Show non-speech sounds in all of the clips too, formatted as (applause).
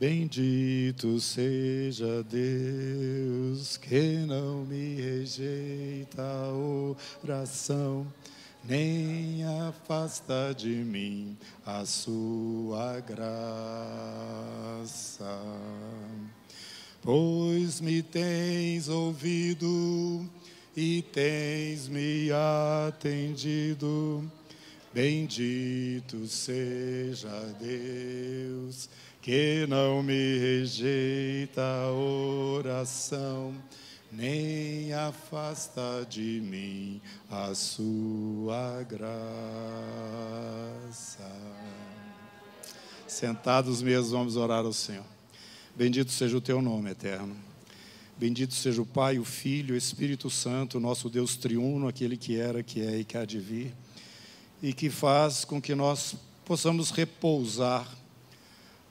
Bendito seja Deus que não me rejeita a oração, nem afasta de mim a sua graça. Pois me tens ouvido e tens me atendido. Bendito seja Deus que não me rejeita a oração, nem afasta de mim a sua graça. Sentados mesmo, vamos orar ao Senhor. Bendito seja o teu nome, eterno. Bendito seja o Pai, o Filho, o Espírito Santo, nosso Deus triuno, aquele que era, que é e que há de vir, e que faz com que nós possamos repousar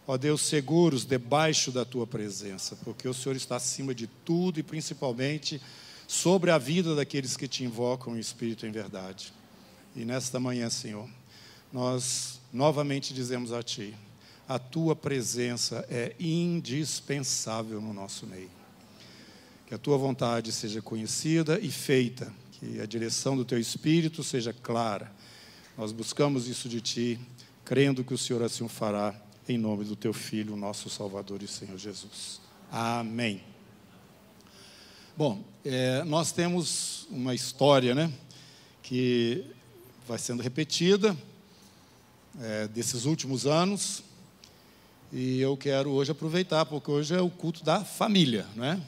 ó Deus, seguros debaixo da tua presença, porque o Senhor está acima de tudo e principalmente sobre a vida daqueles que te invocam em espírito em verdade. E nesta manhã, Senhor, nós novamente dizemos a Ti: a tua presença é indispensável no nosso meio. Que a tua vontade seja conhecida e feita, que a direção do teu espírito seja clara. Nós buscamos isso de Ti, crendo que o Senhor assim o fará em nome do teu Filho, nosso Salvador e Senhor Jesus. Amém. Bom, é, nós temos uma história, né, que vai sendo repetida é, desses últimos anos, e eu quero hoje aproveitar, porque hoje é o culto da família, não é?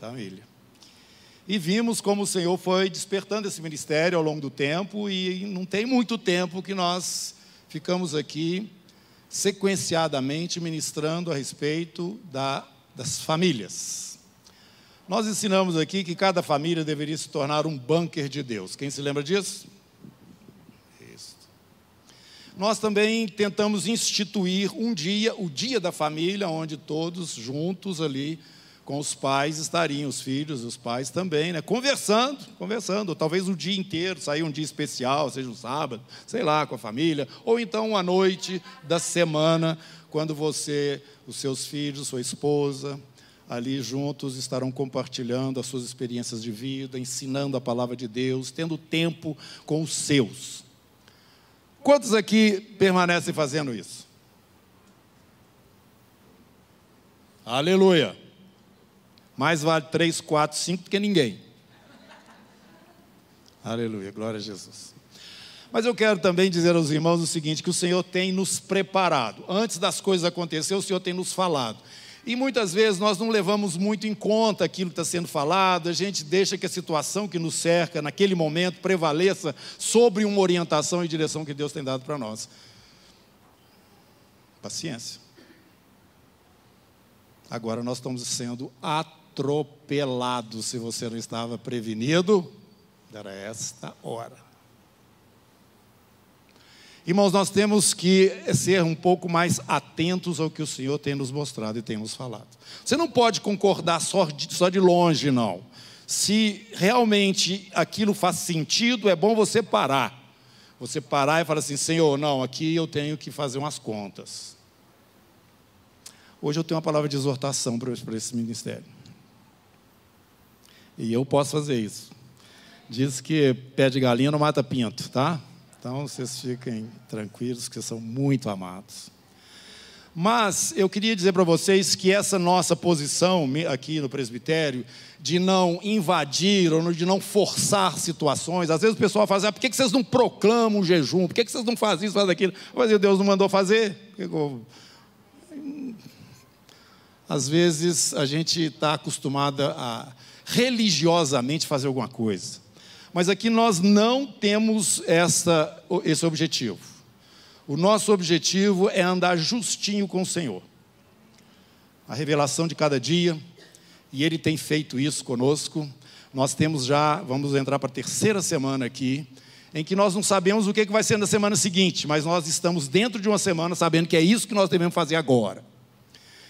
Família. E vimos como o Senhor foi despertando esse ministério ao longo do tempo, e não tem muito tempo que nós ficamos aqui sequenciadamente ministrando a respeito da, das famílias. Nós ensinamos aqui que cada família deveria se tornar um bunker de Deus. Quem se lembra disso? Isso. Nós também tentamos instituir um dia, o dia da família, onde todos juntos ali com os pais estariam, os filhos, os pais também, né? Conversando, conversando, talvez o dia inteiro, sair um dia especial, seja um sábado, sei lá, com a família, ou então uma noite da semana, quando você, os seus filhos, sua esposa, ali juntos estarão compartilhando as suas experiências de vida, ensinando a palavra de Deus, tendo tempo com os seus. Quantos aqui permanecem fazendo isso? Aleluia. Mais vale três, quatro, cinco do que ninguém. Aleluia, glória a Jesus. Mas eu quero também dizer aos irmãos o seguinte: que o Senhor tem nos preparado. Antes das coisas acontecerem, o Senhor tem nos falado. E muitas vezes nós não levamos muito em conta aquilo que está sendo falado, a gente deixa que a situação que nos cerca naquele momento prevaleça sobre uma orientação e direção que Deus tem dado para nós. Paciência. Agora nós estamos sendo atentos atropelado. Se você não estava prevenido, era esta hora. Irmãos, nós temos que ser um pouco mais atentos ao que o Senhor tem nos mostrado e tem nos falado. Você não pode concordar só de, só de longe, não. Se realmente aquilo faz sentido, é bom você parar. Você parar e falar assim: Senhor, não, aqui eu tenho que fazer umas contas. Hoje eu tenho uma palavra de exortação para esse ministério. E eu posso fazer isso. Diz que pé de galinha não mata pinto, tá? Então vocês fiquem tranquilos que são muito amados. Mas eu queria dizer para vocês que essa nossa posição aqui no presbitério, de não invadir ou de não forçar situações, às vezes o pessoal fala assim, ah, por que vocês não proclamam o jejum? Por que vocês não fazem isso, fazem aquilo? Mas Deus não mandou fazer. Às vezes a gente está acostumada a religiosamente fazer alguma coisa. Mas aqui nós não temos essa, esse objetivo. O nosso objetivo é andar justinho com o Senhor. A revelação de cada dia, e Ele tem feito isso conosco. Nós temos já, vamos entrar para a terceira semana aqui, em que nós não sabemos o que vai ser na semana seguinte, mas nós estamos dentro de uma semana sabendo que é isso que nós devemos fazer agora.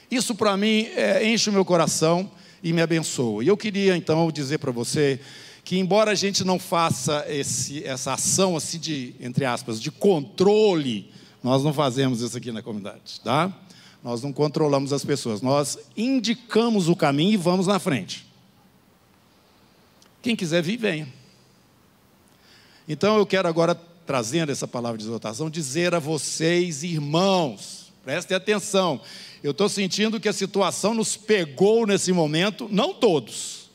Isso para mim é, enche o meu coração e me abençoa. E eu queria então dizer para você que embora a gente não faça esse, essa ação assim de, entre aspas, de controle, nós não fazemos isso aqui na comunidade, tá? Nós não controlamos as pessoas, nós indicamos o caminho e vamos na frente. Quem quiser vir, venha. Então eu quero agora, trazendo essa palavra de exortação, dizer a vocês, irmãos, prestem atenção. Eu estou sentindo que a situação nos pegou nesse momento, não todos,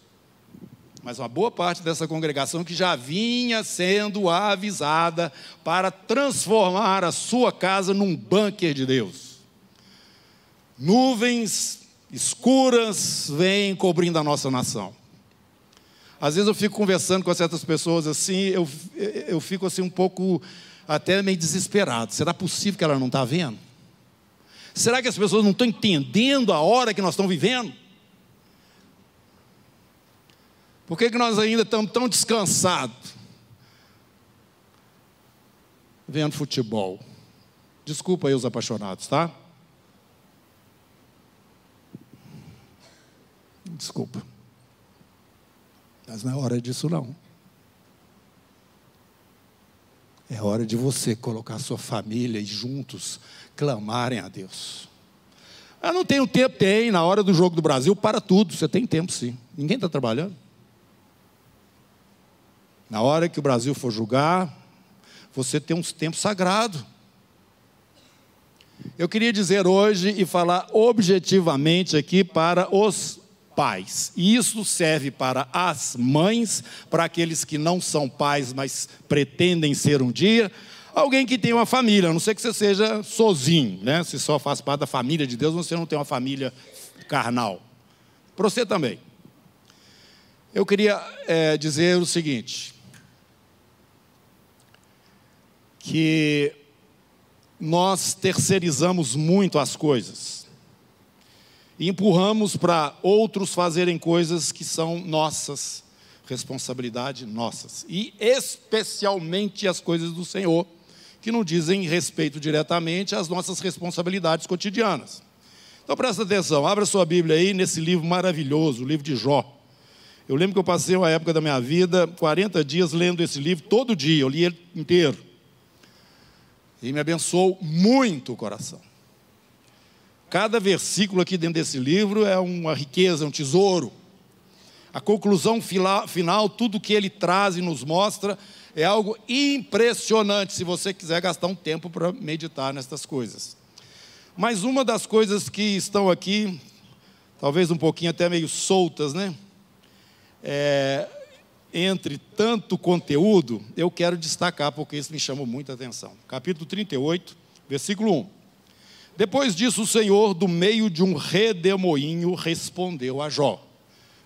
mas uma boa parte dessa congregação que já vinha sendo avisada para transformar a sua casa num bunker de Deus. Nuvens escuras vêm cobrindo a nossa nação. Às vezes eu fico conversando com certas pessoas assim, eu, eu fico assim um pouco até meio desesperado. Será possível que ela não está vendo? Será que as pessoas não estão entendendo a hora que nós estamos vivendo? Por que, que nós ainda estamos tão descansados? Vendo futebol. Desculpa aí os apaixonados, tá? Desculpa. Mas não é hora disso, não. É hora de você colocar sua família e juntos clamarem a Deus. Eu ah, não tenho tempo, tem. Na hora do jogo do Brasil, para tudo. Você tem tempo, sim. Ninguém está trabalhando. Na hora que o Brasil for julgar, você tem um tempo sagrado. Eu queria dizer hoje e falar objetivamente aqui para os pais. E isso serve para as mães, para aqueles que não são pais, mas pretendem ser um dia. Alguém que tem uma família, a não ser que você seja sozinho, né? Se só faz parte da família de Deus, você não tem uma família carnal. Para você também. Eu queria é, dizer o seguinte: que nós terceirizamos muito as coisas e empurramos para outros fazerem coisas que são nossas, responsabilidade nossas, e especialmente as coisas do Senhor, que não dizem respeito diretamente às nossas responsabilidades cotidianas. Então presta atenção, abra sua Bíblia aí nesse livro maravilhoso, o livro de Jó. Eu lembro que eu passei uma época da minha vida, 40 dias lendo esse livro todo dia, eu li ele inteiro. E me abençoou muito o coração. Cada versículo aqui dentro desse livro é uma riqueza, um tesouro. A conclusão final, tudo que ele traz e nos mostra, é algo impressionante, se você quiser gastar um tempo para meditar nestas coisas. Mas uma das coisas que estão aqui, talvez um pouquinho até meio soltas, né? É, entre tanto conteúdo, eu quero destacar porque isso me chamou muita atenção. Capítulo 38, versículo 1. Depois disso, o Senhor, do meio de um redemoinho, respondeu a Jó.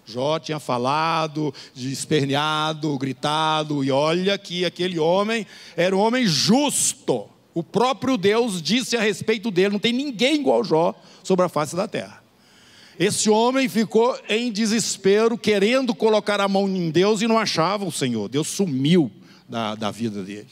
Jó tinha falado, esperneado, gritado, e olha que aquele homem era um homem justo. O próprio Deus disse a respeito dele: não tem ninguém igual Jó sobre a face da terra. Esse homem ficou em desespero, querendo colocar a mão em Deus e não achava o Senhor. Deus sumiu da, da vida dele.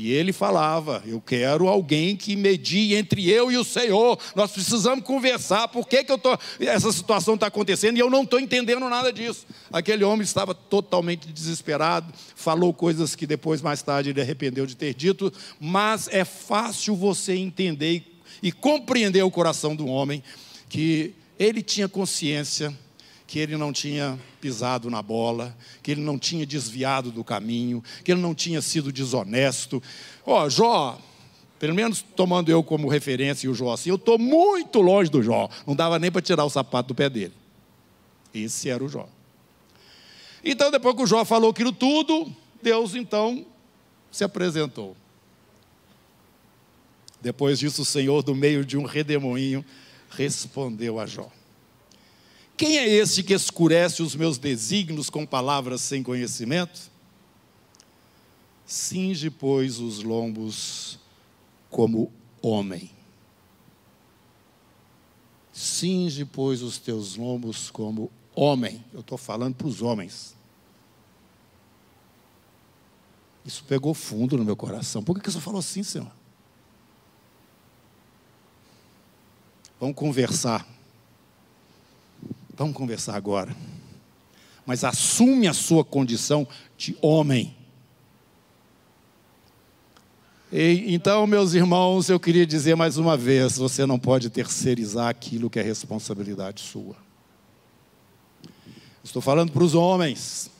E ele falava: Eu quero alguém que medie entre eu e o Senhor. Nós precisamos conversar. Por que, que eu tô, essa situação está acontecendo e eu não estou entendendo nada disso? Aquele homem estava totalmente desesperado, falou coisas que depois, mais tarde, ele arrependeu de ter dito. Mas é fácil você entender e, compreender o coração do homem que ele tinha consciência que ele não tinha pisado na bola, que ele não tinha desviado do caminho, que ele não tinha sido desonesto. Ó, oh, Jó, pelo menos tomando eu como referência e o Jó assim, eu estou muito longe do Jó, não dava nem para tirar o sapato do pé dele. Esse era o Jó. Então, depois que o Jó falou aquilo tudo, Deus então se apresentou. Depois disso, o Senhor, do meio de um redemoinho, respondeu a Jó. Quem é esse que escurece os meus desígnios com palavras sem conhecimento? Cinge, pois, os lombos como homem. Cinge, pois, os teus lombos como homem. Eu estou falando para os homens. Isso pegou fundo no meu coração. Por que, que você falou assim, Senhor? Vamos conversar. Vamos conversar agora. Mas assume a sua condição de homem. E, então, meus irmãos, eu queria dizer mais uma vez: você não pode terceirizar aquilo que é responsabilidade sua. Estou falando para os homens.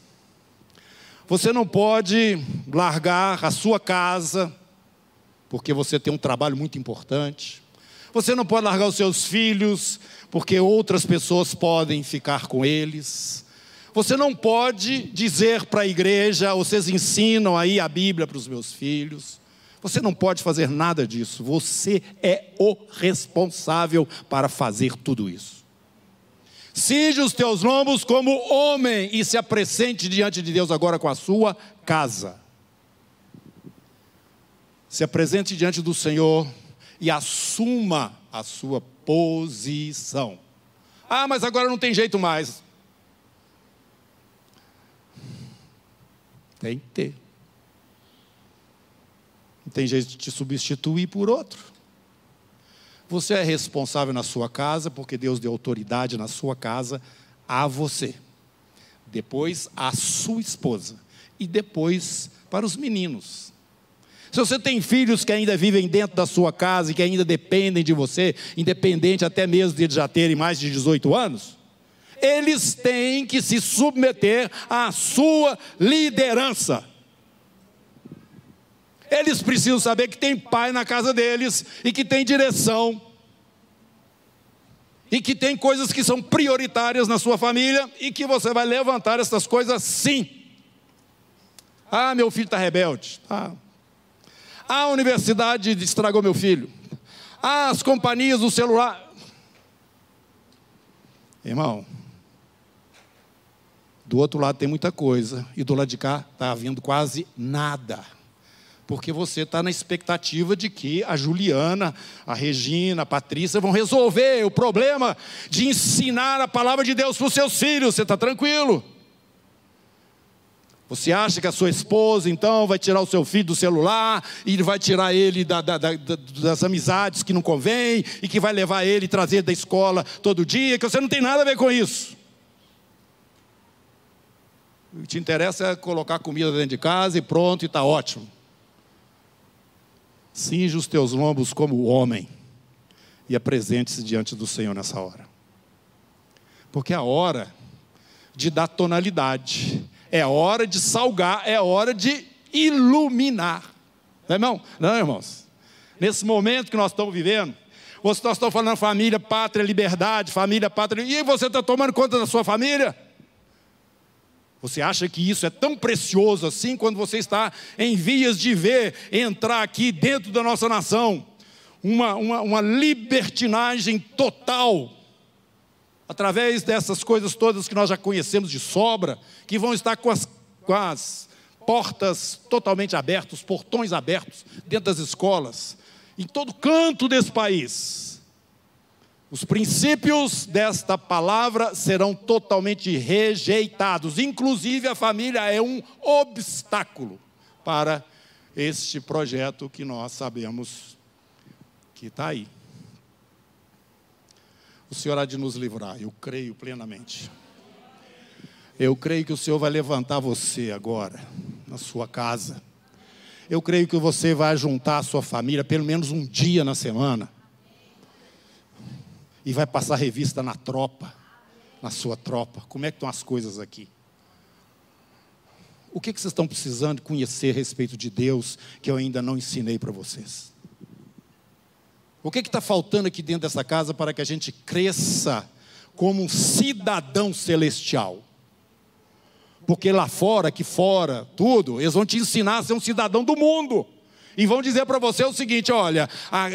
Você não pode largar a sua casa, porque você tem um trabalho muito importante. Você não pode largar os seus filhos, porque outras pessoas podem ficar com eles. Você não pode dizer para a igreja, vocês ensinam aí a Bíblia para os meus filhos. Você não pode fazer nada disso. Você é o responsável para fazer tudo isso. Cinge os teus lombos como homem e se apresente diante de Deus agora com a sua casa. Se apresente diante do Senhor e assuma a sua posição. Ah, mas agora não tem jeito mais. Tem que ter. Não tem jeito de te substituir por outro. Você é responsável na sua casa, porque Deus deu autoridade na sua casa a você. Depois a sua esposa. E depois para os meninos. Se você tem filhos que ainda vivem dentro da sua casa e que ainda dependem de você, independente até mesmo de já terem mais de 18 anos, eles têm que se submeter à sua liderança. Eles precisam saber que tem pai na casa deles e que tem direção. E que tem coisas que são prioritárias na sua família e que você vai levantar essas coisas sim. Ah, meu filho está rebelde. Ah. A universidade estragou meu filho. As companhias do celular. Irmão, do outro lado tem muita coisa e do lado de cá está havendo quase nada porque você está na expectativa de que a Juliana, a Regina, a Patrícia vão resolver o problema de ensinar a palavra de Deus para os seus filhos. Você está tranquilo? Você acha que a sua esposa, então, vai tirar o seu filho do celular e vai tirar ele da, da, da, das amizades que não convém e que vai levar ele e trazer da escola todo dia, que você não tem nada a ver com isso. O que te interessa é colocar comida dentro de casa e pronto, e está ótimo. Cinge os teus lombos como homem e apresente-se diante do Senhor nessa hora. Porque é a hora de dar tonalidade, é hora de salgar, é hora de iluminar. Não, é, irmão? Não, irmãos. Nesse momento que nós estamos vivendo, nós estamos falando família, pátria, liberdade, família, pátria, e você está tomando conta da sua família? Você acha que isso é tão precioso assim quando você está em vias de ver entrar aqui dentro da nossa nação uma, uma, uma libertinagem total, através dessas coisas todas que nós já conhecemos de sobra, que vão estar com as, com as portas totalmente abertas, portões abertos dentro das escolas, em todo canto desse país. Os princípios desta palavra serão totalmente rejeitados. Inclusive, a família é um obstáculo para este projeto que nós sabemos que está aí. O Senhor há de nos livrar, eu creio plenamente. Eu creio que o Senhor vai levantar você agora, na sua casa. Eu creio que você vai juntar a sua família, pelo menos um dia na semana e vai passar revista na tropa, na sua tropa. Como é que estão as coisas aqui? O que, que vocês estão precisando conhecer a respeito de Deus que eu ainda não ensinei para vocês? O que está faltando aqui dentro dessa casa para que a gente cresça como um cidadão celestial? Porque lá fora, aqui fora, tudo, eles vão te ensinar a ser um cidadão do mundo e vão dizer para você o seguinte: olha,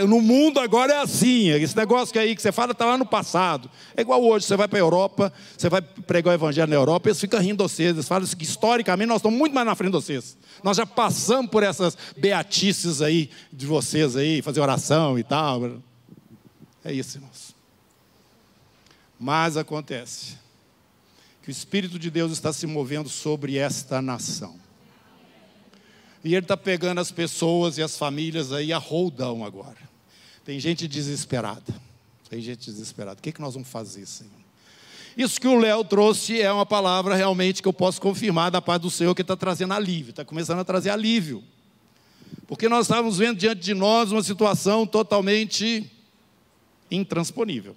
no mundo agora é assim, esse negócio que aí que você fala está lá no passado. É igual hoje, você vai para a Europa, você vai pregar o evangelho na Europa, eles ficam rindo de vocês, eles falam que historicamente nós estamos muito mais na frente de vocês. Nós já passamos por essas beatices aí de vocês aí, fazer oração e tal. É isso, irmãos. Mas acontece que o Espírito de Deus está se movendo sobre esta nação. E ele está pegando as pessoas e as famílias aí a roldão agora. Tem gente desesperada. Tem gente desesperada. O que, é que nós vamos fazer, Senhor? Isso que o Léo trouxe é uma palavra realmente que eu posso confirmar da paz do Senhor que está trazendo alívio, está começando a trazer alívio. Porque nós estávamos vendo diante de nós uma situação totalmente intransponível.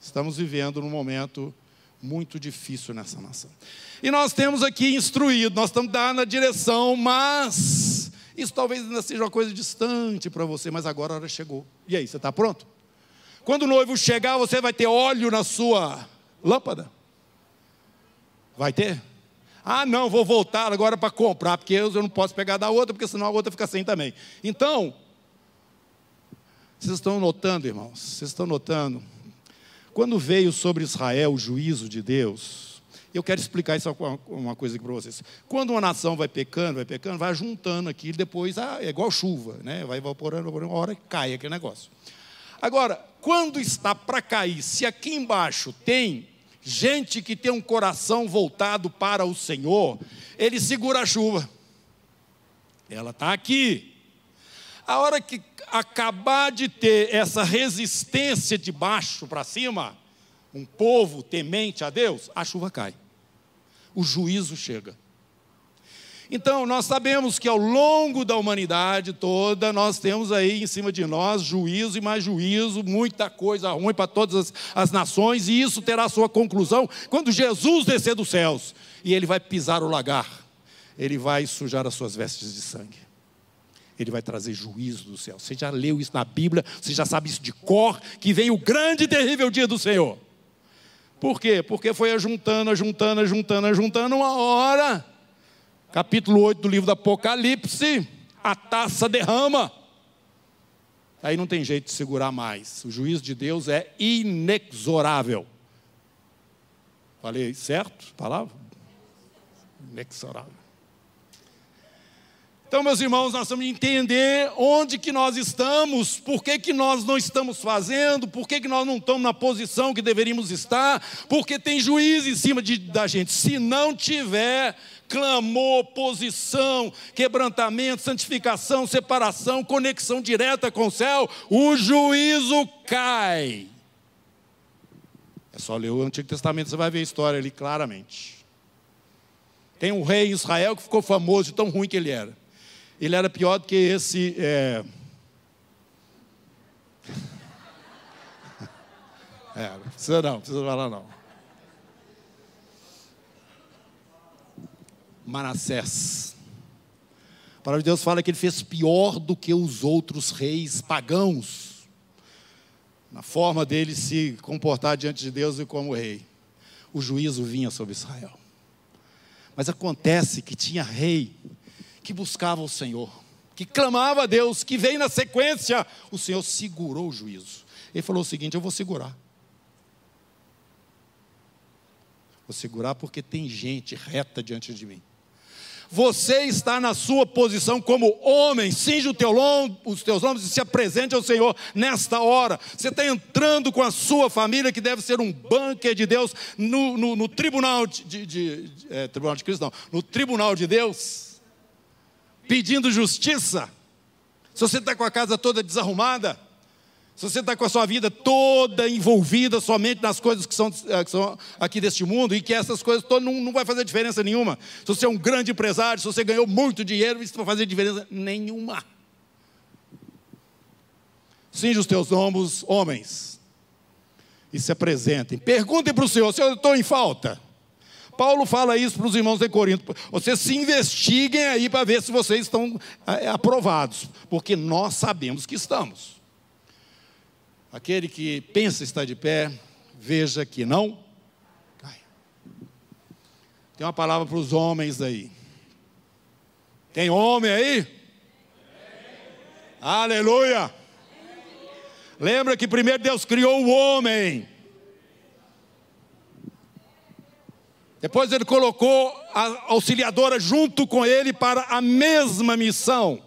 Estamos vivendo num momento muito difícil nessa nação. E nós temos aqui instruído, nós estamos dando a direção, mas isso talvez ainda seja uma coisa distante para você, mas agora a hora chegou. E aí, você está pronto? Quando o noivo chegar, você vai ter óleo na sua lâmpada? Vai ter? Ah, não, vou voltar agora para comprar, porque eu não posso pegar da outra, porque senão a outra fica sem também. Então, vocês estão notando, irmãos? Vocês estão notando? Quando veio sobre Israel o juízo de Deus, eu quero explicar isso uma coisa aqui para vocês. Quando uma nação vai pecando, vai pecando, vai juntando aqui, depois ah, é igual chuva, né? vai evaporando, evaporando, uma hora cai aquele negócio. Agora, quando está para cair, se aqui embaixo tem gente que tem um coração voltado para o Senhor, ele segura a chuva. Ela está aqui. A hora que acabar de ter essa resistência de baixo para cima, um povo temente a Deus, a chuva cai. O juízo chega. Então, nós sabemos que ao longo da humanidade toda, nós temos aí em cima de nós juízo e mais juízo, muita coisa ruim para todas as, as nações, e isso terá sua conclusão quando Jesus descer dos céus e ele vai pisar o lagar, ele vai sujar as suas vestes de sangue ele vai trazer juízo do céu. Você já leu isso na Bíblia, você já sabe isso de cor, que vem o grande e terrível dia do Senhor. Por quê? Porque foi ajuntando, ajuntando, ajuntando, ajuntando, uma hora, capítulo 8 do livro do Apocalipse, a taça derrama. Aí não tem jeito de segurar mais. O juízo de Deus é inexorável. Falei certo? Palavra? Inexorável. Então, meus irmãos, nós temos que entender onde que nós estamos, por que, que nós não estamos fazendo, por que, que nós não estamos na posição que deveríamos estar, porque tem juiz em cima de, da gente. Se não tiver clamor, posição, quebrantamento, santificação, separação, conexão direta com o céu, o juízo cai. É só ler o Antigo Testamento, você vai ver a história ali claramente. Tem um rei em Israel que ficou famoso de tão ruim que ele era ele era pior do que esse. É... (laughs) É, não precisa não, precisa falar não. Manassés. A palavra de Deus fala que ele fez pior do que os outros reis pagãos, na forma dele se comportar diante de Deus e como rei. O juízo vinha sobre Israel. Mas acontece que tinha rei que buscava o Senhor, que clamava a Deus, que veio na sequência, o Senhor segurou o juízo. Ele falou o seguinte: Eu vou segurar. Vou segurar porque tem gente reta diante de mim. Você está na sua posição como homem, cinge lombo, os teus ombros e se apresente ao Senhor nesta hora. Você está entrando com a sua família, que deve ser um bunker de Deus, no, no, no tribunal de, de, de é, tribunal de Cristo, não, no tribunal de Deus pedindo justiça, se você está com a casa toda desarrumada, se você está com a sua vida toda envolvida somente nas coisas que são, eh, que são aqui deste mundo e que essas coisas todas não, não vai fazer diferença nenhuma. Se você é um grande empresário, se você ganhou muito dinheiro, isso não vai fazer diferença nenhuma. Cinge os teus ombros, homens, e se apresentem. Perguntem para o Senhor: se eu estou em falta? Paulo fala isso para os irmãos de Corinto. Vocês se investiguem aí para ver se vocês estão é, aprovados, porque nós sabemos que estamos. Aquele que pensa estar de pé, veja que não cai. Tem uma palavra para os homens aí. Tem homem aí? Aleluia! Lembra que primeiro Deus criou o homem. Depois ele colocou a auxiliadora junto com ele para a mesma missão.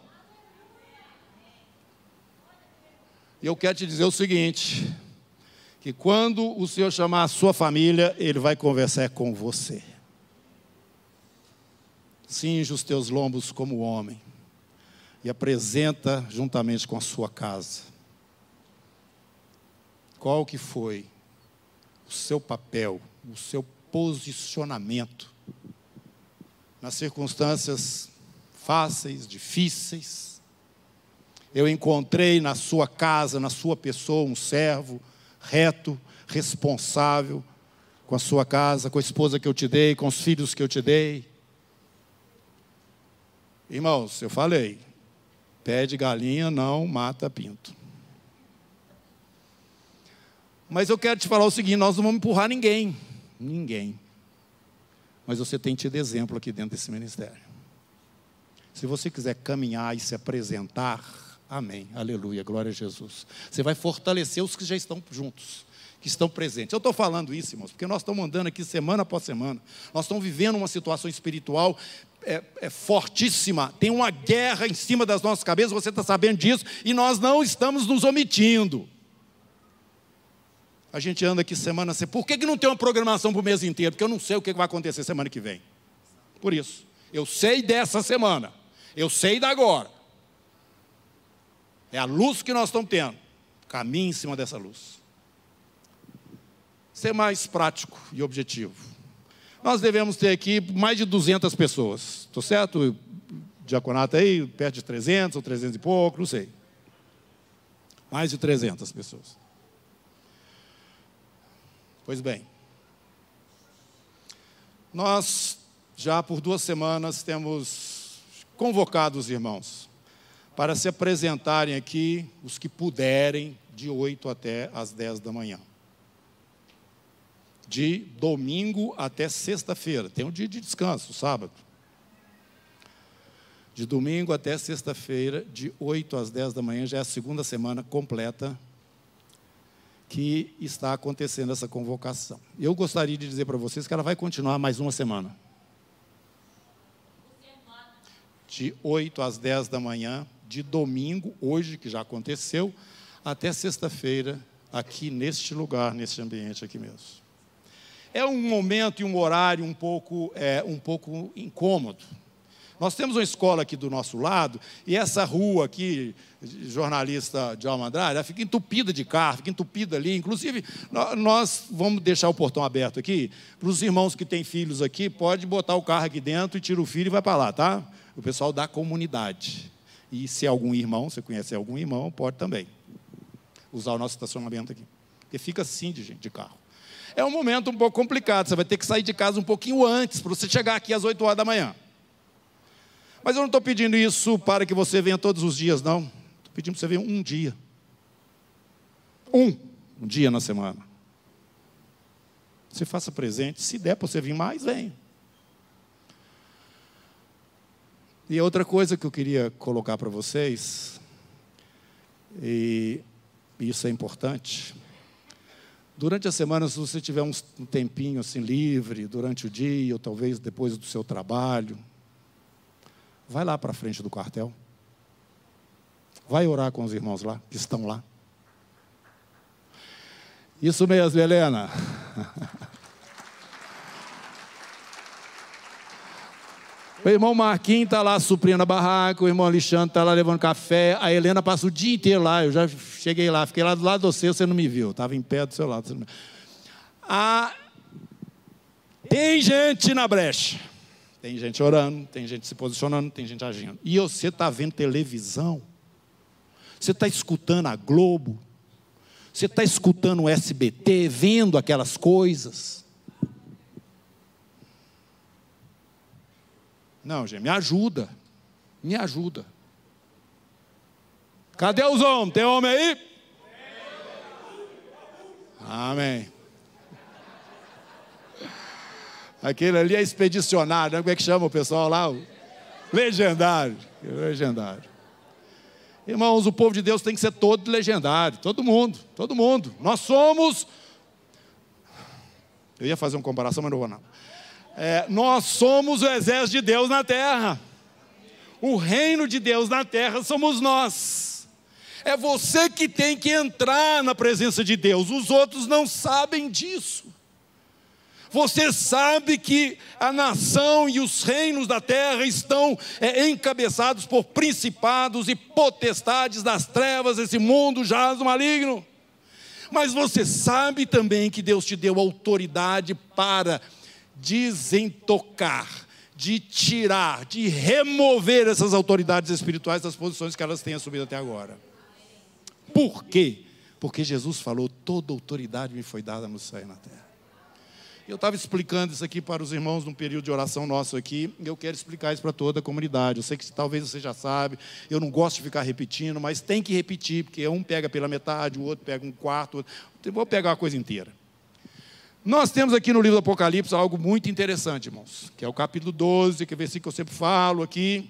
E eu quero te dizer o seguinte: que quando o Senhor chamar a sua família, Ele vai conversar com você. Cinge os teus lombos como homem e apresenta juntamente com a sua casa. Qual que foi o seu papel, o seu posicionamento nas circunstâncias fáceis, difíceis. Eu encontrei na sua casa, na sua pessoa, um servo reto, responsável com a sua casa, com a esposa que eu te dei, com os filhos que eu te dei. Irmãos, eu falei, pede galinha, não mata pinto. Mas eu quero te falar o seguinte: nós não vamos empurrar ninguém. Ninguém. Mas você tem tido exemplo aqui dentro desse ministério. Se você quiser caminhar e se apresentar, amém, aleluia, glória a Jesus. Você vai fortalecer os que já estão juntos, que estão presentes. Eu estou falando isso, irmãos, porque nós estamos andando aqui semana após semana. Nós estamos vivendo uma situação espiritual é, é fortíssima. Tem uma guerra em cima das nossas cabeças, você está sabendo disso, e nós não estamos nos omitindo. A gente anda aqui semana assim. Por que, que não tem uma programação para o mês inteiro? Porque eu não sei o que vai acontecer semana que vem. Por isso. Eu sei dessa semana. Eu sei da agora. É a luz que nós estamos tendo. Caminhe em cima dessa luz. Ser mais prático e objetivo. Nós devemos ter aqui mais de 200 pessoas. Estou certo? Diaconato aí, perto de 300 ou 300 e pouco, não sei. Mais de 300 pessoas. Pois bem, nós já por duas semanas temos convocado os irmãos para se apresentarem aqui, os que puderem, de 8 até as 10 da manhã. De domingo até sexta-feira. Tem um dia de descanso, sábado. De domingo até sexta-feira, de 8 às 10 da manhã, já é a segunda semana completa que está acontecendo essa convocação. Eu gostaria de dizer para vocês que ela vai continuar mais uma semana. De 8 às 10 da manhã, de domingo, hoje, que já aconteceu, até sexta-feira, aqui neste lugar, neste ambiente aqui mesmo. É um momento e um horário um pouco, é, um pouco incômodo. Nós temos uma escola aqui do nosso lado, e essa rua aqui, jornalista de Andrade, ela fica entupida de carro, fica entupida ali. Inclusive, nós vamos deixar o portão aberto aqui, para os irmãos que têm filhos aqui, pode botar o carro aqui dentro e tira o filho e vai para lá, tá? O pessoal da comunidade. E se é algum irmão, você conhece algum irmão, pode também usar o nosso estacionamento aqui. Porque fica assim de gente de carro. É um momento um pouco complicado, você vai ter que sair de casa um pouquinho antes, para você chegar aqui às 8 horas da manhã. Mas eu não estou pedindo isso para que você venha todos os dias, não. Estou pedindo para você vir um dia. Um, um dia na semana. Você faça presente. Se der para você vir mais, venha. E outra coisa que eu queria colocar para vocês, e isso é importante. Durante a semana, se você tiver um tempinho assim livre, durante o dia, ou talvez depois do seu trabalho, Vai lá para frente do quartel. Vai orar com os irmãos lá, que estão lá. Isso mesmo, Helena. (laughs) O irmão Marquinhos está lá suprindo a barraca, o irmão Alexandre está lá levando café, a Helena passa o dia inteiro lá, eu já cheguei lá, fiquei lá do lado do seu, você não me viu, estava em pé do seu lado. Ah, tem gente na brecha. Tem gente orando, tem gente se posicionando, tem gente agindo. E você está vendo televisão, você está escutando a Globo, você está escutando o SBT, vendo aquelas coisas. Não, gente, me ajuda. Me ajuda. Cadê os homens? Tem homem aí? Amém. Aquele ali é expedicionário, né? como é que chama o pessoal lá? Legendário. Legendário. Irmãos, o povo de Deus tem que ser todo legendário, todo mundo, todo mundo. Nós somos. Eu ia fazer uma comparação, mas não vou não. É, nós somos o exército de Deus na terra. O reino de Deus na terra somos nós. É você que tem que entrar na presença de Deus. Os outros não sabem disso. Você sabe que a nação e os reinos da terra estão é, encabeçados por principados e potestades das trevas, esse mundo jaz maligno. Mas você sabe também que Deus te deu autoridade para desentocar, de tirar, de remover essas autoridades espirituais das posições que elas têm assumido até agora. Por quê? Porque Jesus falou: toda autoridade me foi dada no céu e na terra. Eu estava explicando isso aqui para os irmãos num período de oração nosso aqui, e eu quero explicar isso para toda a comunidade. Eu sei que talvez você já sabe, eu não gosto de ficar repetindo, mas tem que repetir, porque um pega pela metade, o outro pega um quarto, eu vou pegar a coisa inteira. Nós temos aqui no livro do Apocalipse algo muito interessante, irmãos, que é o capítulo 12, que é o versículo que eu sempre falo aqui.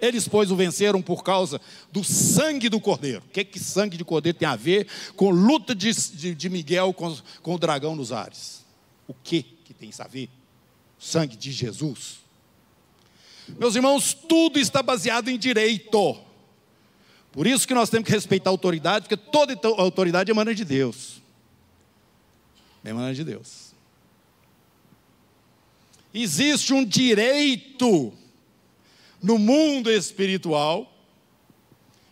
Eles, pois, o venceram por causa do sangue do cordeiro. O que, que sangue de cordeiro tem a ver com luta de, de, de Miguel com, com o dragão nos ares? O que que tem isso a ver? Sangue de Jesus. Meus irmãos, tudo está baseado em direito. Por isso que nós temos que respeitar a autoridade, porque toda autoridade emana de Deus. Emana de Deus. Existe um direito no mundo espiritual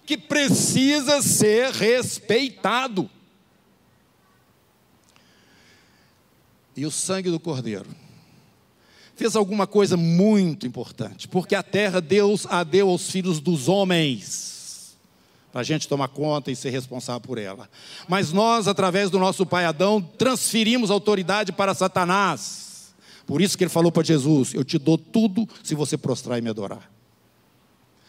que precisa ser respeitado. E o sangue do cordeiro. Fez alguma coisa muito importante, porque a terra Deus a deu aos filhos dos homens, para a gente tomar conta e ser responsável por ela. Mas nós, através do nosso pai Adão, transferimos autoridade para Satanás. Por isso que ele falou para Jesus: Eu te dou tudo se você prostrar e me adorar.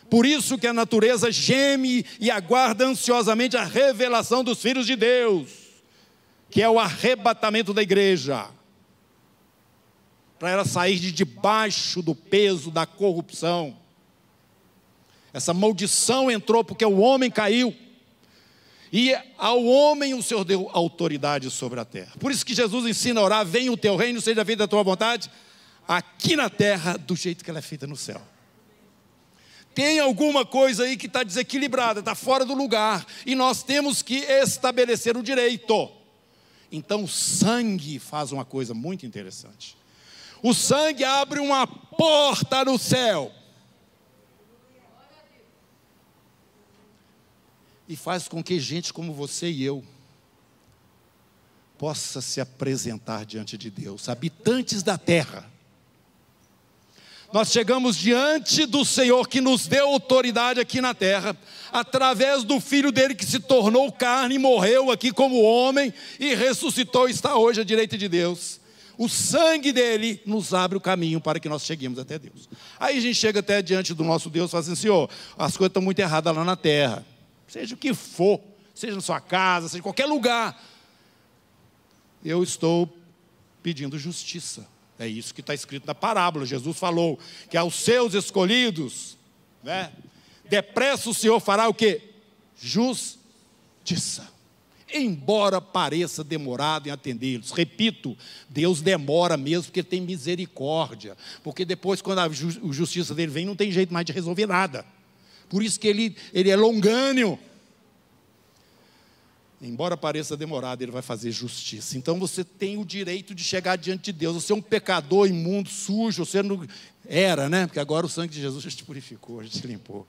Por isso que a natureza geme e aguarda ansiosamente a revelação dos filhos de Deus, que é o arrebatamento da igreja para ela sair de debaixo do peso da corrupção. Essa maldição entrou porque o homem caiu. E ao homem o Senhor deu autoridade sobre a terra. Por isso que Jesus ensina a orar: venha o teu reino, seja feita a tua vontade, aqui na terra, do jeito que ela é feita no céu. Tem alguma coisa aí que está desequilibrada, está fora do lugar, e nós temos que estabelecer o direito. Então, o sangue faz uma coisa muito interessante. O sangue abre uma porta no céu. E faz com que gente como você e eu possa se apresentar diante de Deus, habitantes da terra. Nós chegamos diante do Senhor que nos deu autoridade aqui na terra, através do filho dele que se tornou carne, morreu aqui como homem e ressuscitou, está hoje à direita de Deus o sangue dele nos abre o caminho para que nós cheguemos até Deus. Aí a gente chega até diante do nosso Deus e fala assim: Senhor, as coisas estão muito erradas lá na terra, seja o que for, seja na sua casa, seja em qualquer lugar, eu estou pedindo justiça. É isso que está escrito na parábola. Jesus falou que aos seus escolhidos, né, depressa o Senhor fará o que? Justiça embora pareça demorado em atendê-los. Repito, Deus demora mesmo porque tem misericórdia. Porque depois, quando a justiça dele vem, não tem jeito mais de resolver nada. Por isso que ele, ele é longânimo. Embora pareça demorado, ele vai fazer justiça. Então você tem o direito de chegar diante de Deus. Você é um pecador imundo, sujo, você não era, né? Porque agora o sangue de Jesus já te purificou, já te limpou.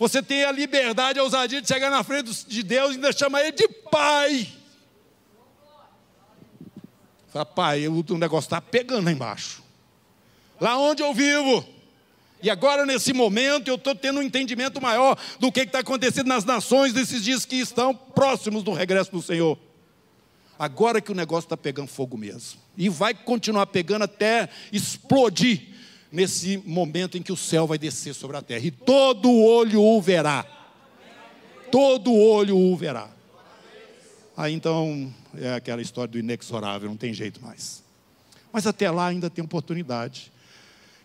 Você tem a liberdade, a ousadia de chegar na frente de Deus e ainda chamar Ele de Pai. Fala, Pai, o negócio está pegando lá embaixo. Lá onde eu vivo. E agora, nesse momento, eu estou tendo um entendimento maior do que está acontecendo nas nações desses dias que estão próximos do regresso do Senhor. Agora que o negócio está pegando fogo mesmo. E vai continuar pegando até explodir nesse momento em que o céu vai descer sobre a terra, e todo olho o verá. Todo olho o verá. Aí então é aquela história do inexorável, não tem jeito mais. Mas até lá ainda tem oportunidade.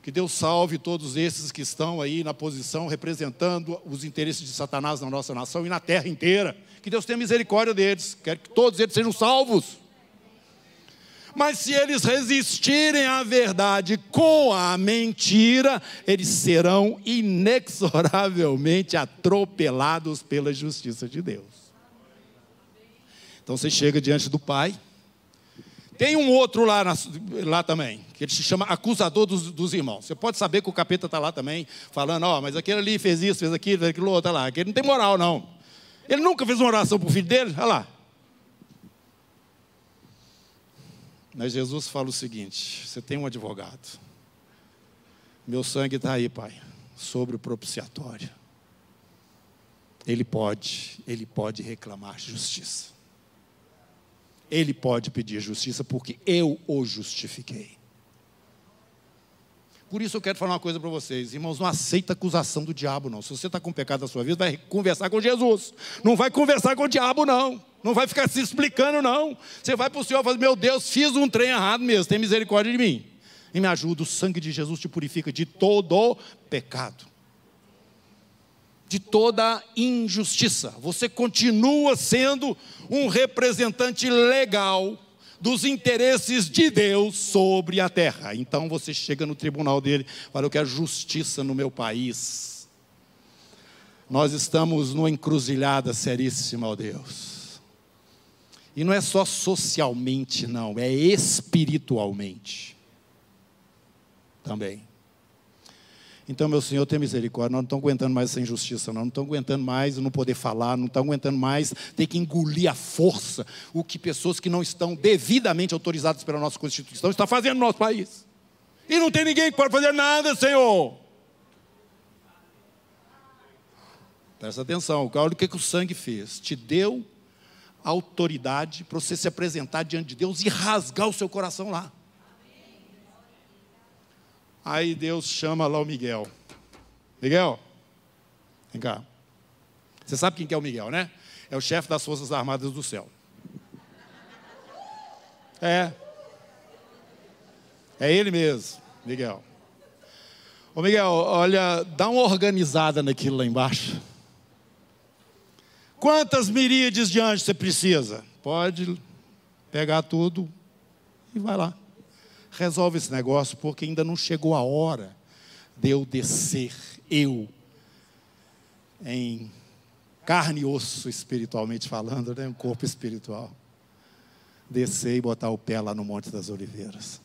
Que Deus salve todos esses que estão aí na posição representando os interesses de Satanás na nossa nação e na terra inteira. Que Deus tenha misericórdia deles. Quero que todos eles sejam salvos. Mas se eles resistirem à verdade com a mentira, eles serão inexoravelmente atropelados pela justiça de Deus. Então você chega diante do Pai. Tem um outro lá, lá também, que ele se chama acusador dos, dos irmãos. Você pode saber que o capeta está lá também, falando: Ó, oh, mas aquele ali fez isso, fez aquilo, fez aquilo outro, tá lá. Aquele não tem moral, não. Ele nunca fez uma oração para o filho dele, olha lá. Mas Jesus fala o seguinte: você tem um advogado. Meu sangue está aí, Pai, sobre o propiciatório. Ele pode, ele pode reclamar justiça. Ele pode pedir justiça porque eu o justifiquei. Por isso eu quero falar uma coisa para vocês, irmãos, não aceita acusação do diabo, não. Se você está com pecado na sua vida, vai conversar com Jesus. Não vai conversar com o diabo, não. Não vai ficar se explicando, não. Você vai para o Senhor e fala, meu Deus, fiz um trem errado mesmo, tem misericórdia de mim. E me ajuda, o sangue de Jesus te purifica de todo pecado de toda injustiça. Você continua sendo um representante legal dos interesses de Deus sobre a terra. Então você chega no tribunal dele, fala: Eu quero justiça no meu país. Nós estamos numa encruzilhada seríssima, ó Deus. E não é só socialmente, não, é espiritualmente também. Então, meu Senhor, tenha misericórdia. Nós não estamos aguentando mais essa injustiça, não. não estamos aguentando mais não poder falar, não estamos aguentando mais ter que engolir a força o que pessoas que não estão devidamente autorizadas pela nossa Constituição estão fazendo no nosso país. E não tem ninguém que pode fazer nada, Senhor. Presta atenção, olha o que, que o sangue fez. Te deu autoridade para você se apresentar diante de Deus e rasgar o seu coração lá. Aí Deus chama lá o Miguel. Miguel, vem cá. Você sabe quem que é o Miguel, né? É o chefe das Forças Armadas do Céu. É. É ele mesmo, Miguel. Ô Miguel, olha, dá uma organizada naquilo lá embaixo. Quantas miríades de anjos você precisa? Pode pegar tudo e vai lá resolve esse negócio, porque ainda não chegou a hora de eu descer, eu, em carne e osso espiritualmente falando, né? um corpo espiritual, descer e botar o pé lá no Monte das Oliveiras.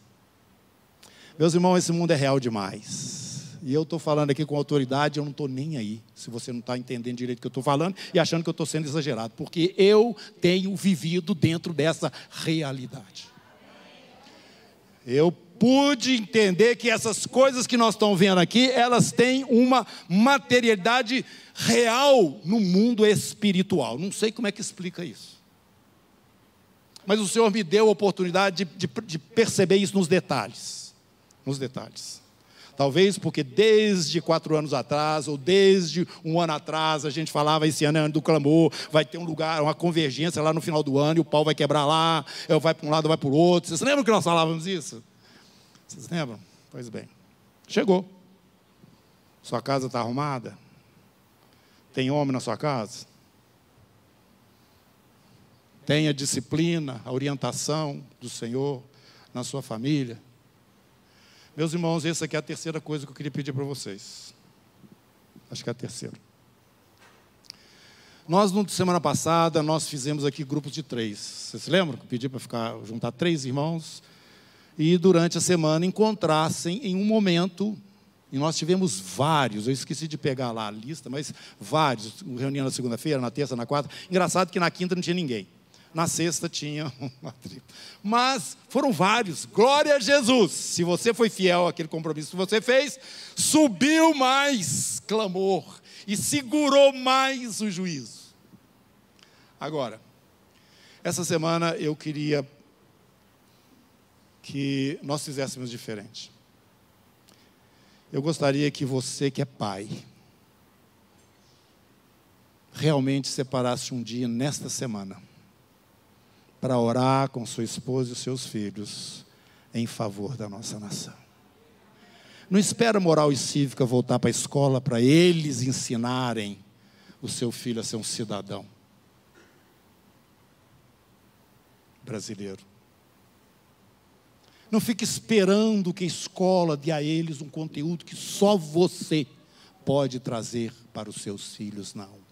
Meus irmãos, esse mundo é real demais. E eu estou falando aqui com autoridade, eu não estou nem aí, se você não está entendendo direito o que eu estou falando e achando que eu estou sendo exagerado, porque eu tenho vivido dentro dessa realidade eu pude entender que essas coisas que nós estamos vendo aqui, elas têm uma materialidade real no mundo espiritual. Não sei como é que explica isso. Mas o Senhor me deu a oportunidade de, de, de perceber isso nos detalhes. Nos detalhes. Talvez porque desde quatro anos atrás, ou desde um ano atrás, a gente falava esse ano é ano do clamor, vai ter um lugar, uma convergência lá no final do ano, e o pau vai quebrar lá, vai para um lado, vai para o outro. Vocês lembram que nós falávamos isso? Vocês lembram? Pois bem. Chegou. Sua casa está arrumada? Tem homem na sua casa? Tem a disciplina, a orientação do Senhor na sua família? Meus irmãos, essa aqui é a terceira coisa que eu queria pedir para vocês. Acho que é a terceira. Nós, na semana passada, nós fizemos aqui grupos de três. Vocês se lembram pedi para ficar, juntar três irmãos e durante a semana encontrassem em um momento, e nós tivemos vários, eu esqueci de pegar lá a lista, mas vários, reunião na segunda-feira, na terça, na quarta. Engraçado que na quinta não tinha ninguém. Na sexta tinha (laughs) uma tribo. Mas foram vários. Glória a Jesus. Se você foi fiel àquele compromisso que você fez, subiu mais clamor e segurou mais o juízo. Agora, essa semana eu queria que nós fizéssemos diferente. Eu gostaria que você que é pai, realmente separasse um dia nesta semana para orar com sua esposa e seus filhos em favor da nossa nação. Não espera moral e cívica voltar para a escola para eles ensinarem o seu filho a ser um cidadão brasileiro. Não fique esperando que a escola dê a eles um conteúdo que só você pode trazer para os seus filhos, não.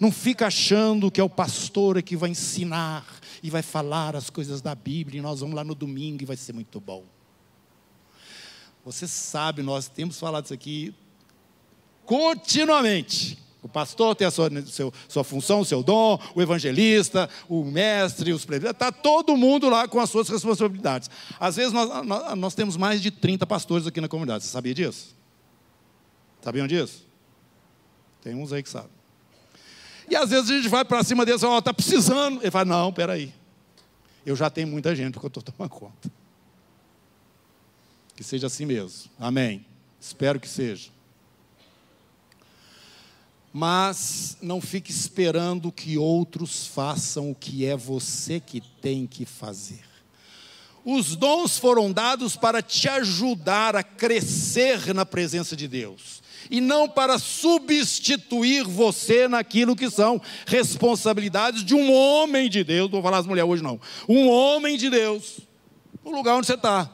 Não fica achando que é o pastor que vai ensinar e vai falar as coisas da Bíblia e nós vamos lá no domingo e vai ser muito bom. Você sabe, nós temos falado isso aqui continuamente. O pastor tem a sua, seu, sua função, o seu dom, o evangelista, o mestre, os presbíteros, está todo mundo lá com as suas responsabilidades. Às vezes nós, nós, nós, temos mais de 30 pastores aqui na comunidade, você sabia disso? Sabiam disso? Tem uns aí que sabem. E às vezes a gente vai para cima deles e fala, está precisando. Ele fala, não, peraí. Eu já tenho muita gente porque eu estou tomando conta. Que seja assim mesmo. Amém. Espero que seja mas não fique esperando que outros façam o que é você que tem que fazer. Os dons foram dados para te ajudar a crescer na presença de Deus, e não para substituir você naquilo que são responsabilidades de um homem de Deus. Não vou falar as mulheres hoje, não. Um homem de Deus, no lugar onde você está.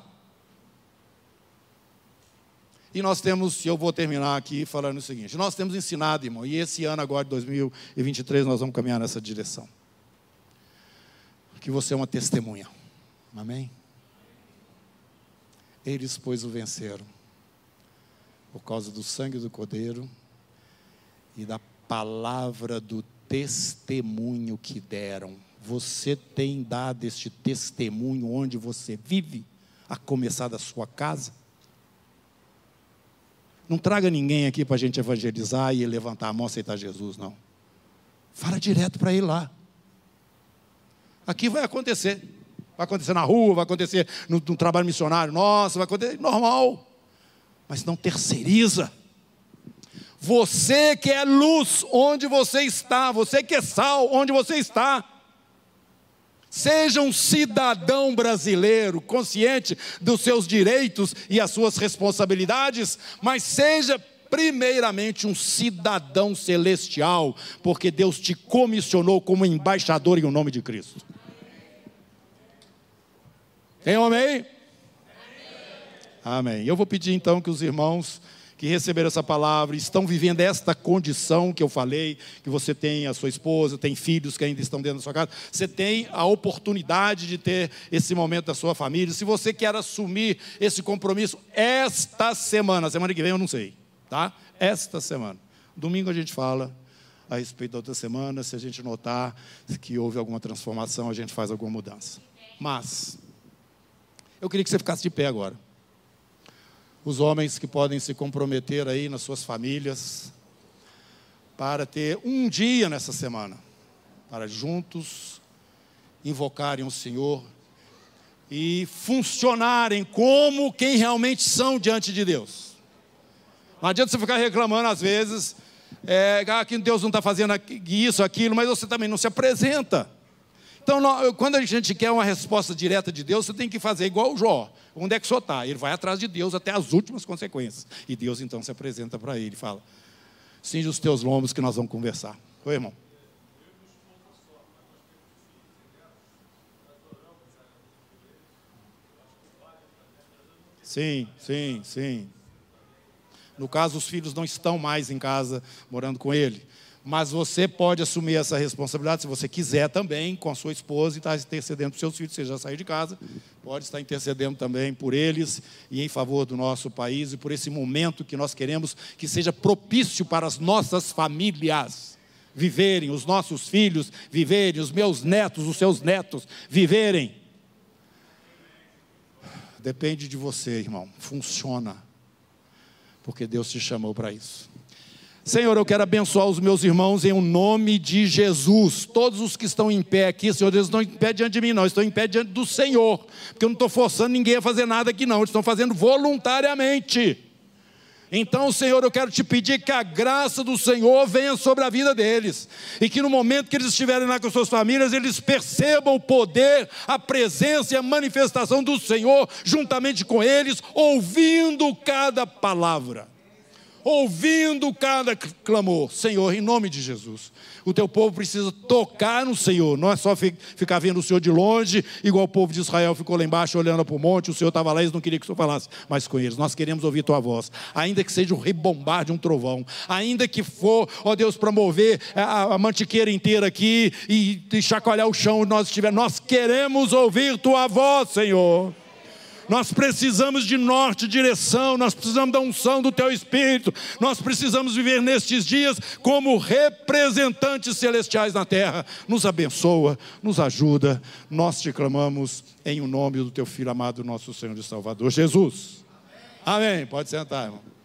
E nós temos, e eu vou terminar aqui falando o seguinte: nós temos ensinado, irmão, e esse ano agora, de 2023, nós vamos caminhar nessa direção. Que você é uma testemunha. Amém? Eles, pois, o venceram, por causa do sangue do Cordeiro e da palavra do testemunho que deram. Você tem dado este testemunho onde você vive, a começar da sua casa? Não traga ninguém aqui para a gente evangelizar e levantar a mão aceitar Jesus, não. Fala direto para ele lá. Aqui vai acontecer. Vai acontecer na rua, vai acontecer no, no trabalho missionário nosso, vai acontecer normal. Mas não terceiriza. Você que é luz onde você está, você que é sal onde você está. Seja um cidadão brasileiro, consciente dos seus direitos e as suas responsabilidades, mas seja primeiramente um cidadão celestial, porque Deus te comissionou como embaixador em o nome de Cristo. Tem homem aí? Amém. Eu vou pedir então que os irmãos que receberam essa palavra, estão vivendo esta condição que eu falei, que você tem a sua esposa, tem filhos que ainda estão dentro da sua casa, você tem a oportunidade de ter esse momento da sua família. Se você quer assumir esse compromisso esta semana, semana que vem eu não sei, tá? Esta semana. Domingo a gente fala a respeito da outra semana, se a gente notar que houve alguma transformação, a gente faz alguma mudança. Mas eu queria que você ficasse de pé agora os homens que podem se comprometer aí nas suas famílias para ter um dia nessa semana, para juntos invocarem o Senhor e funcionarem como quem realmente são diante de Deus. Não adianta você ficar reclamando às vezes, é, ah, que Deus não está fazendo isso, aquilo, mas você também não se apresenta. Então, quando a gente quer uma resposta direta de Deus, você tem que fazer igual o Jó. Onde é que o está? Ele vai atrás de Deus até as últimas consequências. E Deus então se apresenta para ele e fala: Cinge os teus lombos que nós vamos conversar. Oi, irmão. Sim, sim, sim. No caso, os filhos não estão mais em casa morando com ele mas você pode assumir essa responsabilidade se você quiser também, com a sua esposa, e estar intercedendo por seus filhos, você já saiu de casa, pode estar intercedendo também por eles e em favor do nosso país e por esse momento que nós queremos que seja propício para as nossas famílias viverem, os nossos filhos viverem, os meus netos, os seus netos viverem. Depende de você, irmão. Funciona. Porque Deus te chamou para isso. Senhor, eu quero abençoar os meus irmãos em o nome de Jesus. Todos os que estão em pé aqui, Senhor, eles não estão em pé diante de mim, não, estão em pé diante do Senhor. Porque eu não estou forçando ninguém a fazer nada aqui, não, eles estão fazendo voluntariamente. Então, Senhor, eu quero te pedir que a graça do Senhor venha sobre a vida deles, e que no momento que eles estiverem lá com suas famílias, eles percebam o poder, a presença e a manifestação do Senhor juntamente com eles, ouvindo cada palavra ouvindo cada clamor. Senhor, em nome de Jesus. O teu povo precisa tocar no Senhor, não é só ficar vendo o Senhor de longe, igual o povo de Israel ficou lá embaixo olhando para o monte, o Senhor estava lá e eles não queriam que o Senhor falasse mais com eles. Nós queremos ouvir tua voz, ainda que seja o rebombar de um trovão, ainda que for, ó Deus, para mover a, a mantiqueira inteira aqui e, e chacoalhar o chão onde nós estivermos. Nós queremos ouvir tua voz, Senhor. Nós precisamos de norte, direção, nós precisamos da unção do Teu Espírito, nós precisamos viver nestes dias como representantes celestiais na terra. Nos abençoa, nos ajuda, nós te clamamos em o nome do Teu Filho amado, nosso Senhor e Salvador Jesus. Amém. Pode sentar, irmão.